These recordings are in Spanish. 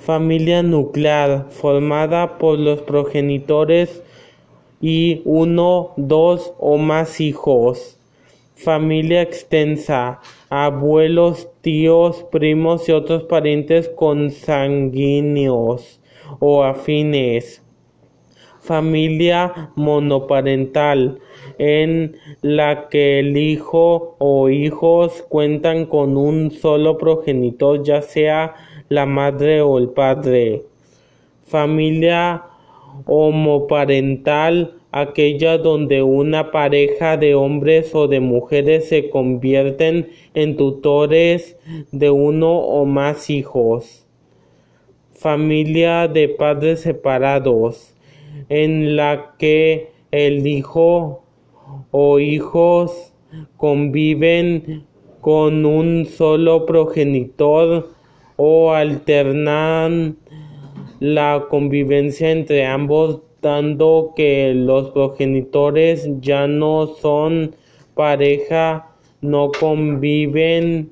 Familia nuclear, formada por los progenitores y uno, dos o más hijos. Familia extensa, abuelos, tíos, primos y otros parientes consanguíneos o afines. Familia monoparental, en la que el hijo o hijos cuentan con un solo progenitor, ya sea la madre o el padre. Familia homoparental, aquella donde una pareja de hombres o de mujeres se convierten en tutores de uno o más hijos. Familia de padres separados, en la que el hijo o hijos conviven con un solo progenitor o alternan la convivencia entre ambos dando que los progenitores ya no son pareja, no conviven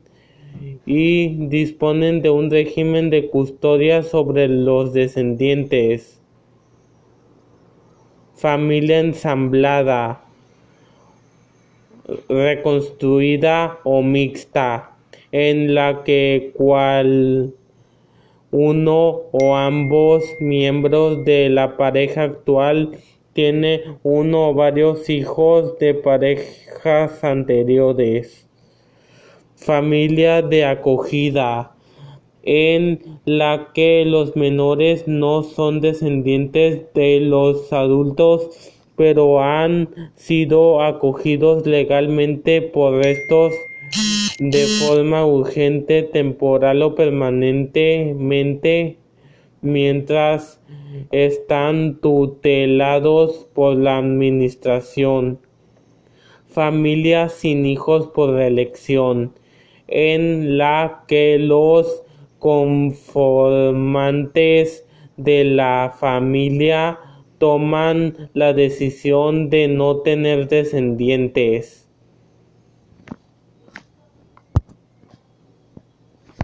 y disponen de un régimen de custodia sobre los descendientes. Familia ensamblada, reconstruida o mixta, en la que cual uno o ambos miembros de la pareja actual tiene uno o varios hijos de parejas anteriores. Familia de acogida en la que los menores no son descendientes de los adultos pero han sido acogidos legalmente por restos de forma urgente, temporal o permanentemente mientras están tutelados por la administración. Familia sin hijos por elección, en la que los conformantes de la familia toman la decisión de no tener descendientes.